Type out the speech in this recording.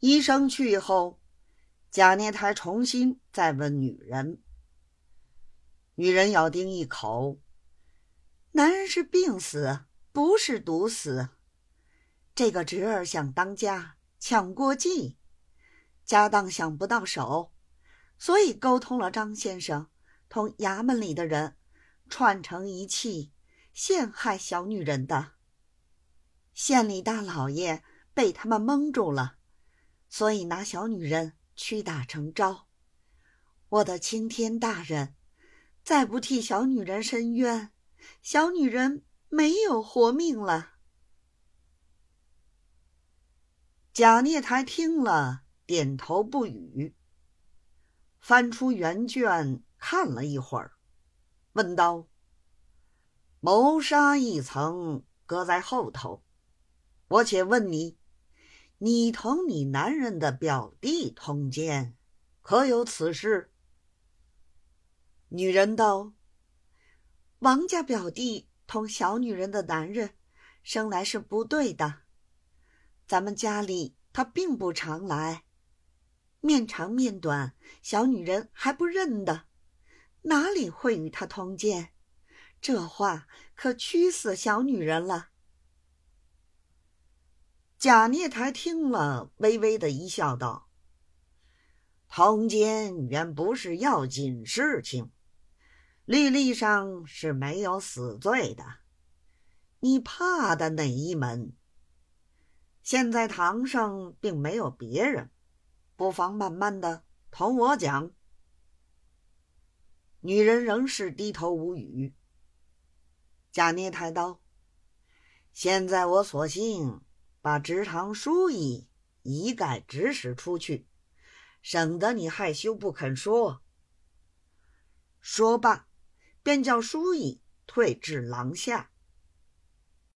医生去后，贾琏台重新再问女人。女人咬定一口：“男人是病死，不是毒死。这个侄儿想当家，抢过继，家当想不到手，所以沟通了张先生，同衙门里的人串成一气，陷害小女人的。县里大老爷被他们蒙住了，所以拿小女人屈打成招。我的青天大人！”再不替小女人伸冤，小女人没有活命了。贾孽台听了，点头不语，翻出原卷看了一会儿，问道：“谋杀一层搁在后头，我且问你，你同你男人的表弟通奸，可有此事？”女人道：“王家表弟同小女人的男人，生来是不对的。咱们家里他并不常来，面长面短，小女人还不认得，哪里会与他通奸？这话可屈死小女人了。”贾孽台听了，微微的一笑，道：“通奸原不是要紧事情。”律例上是没有死罪的，你怕的哪一门？现在堂上并没有别人，不妨慢慢的同我讲。女人仍是低头无语。贾琏抬刀，现在我索性把职堂书意一概指使出去，省得你害羞不肯说。说罢。便叫书意退至廊下。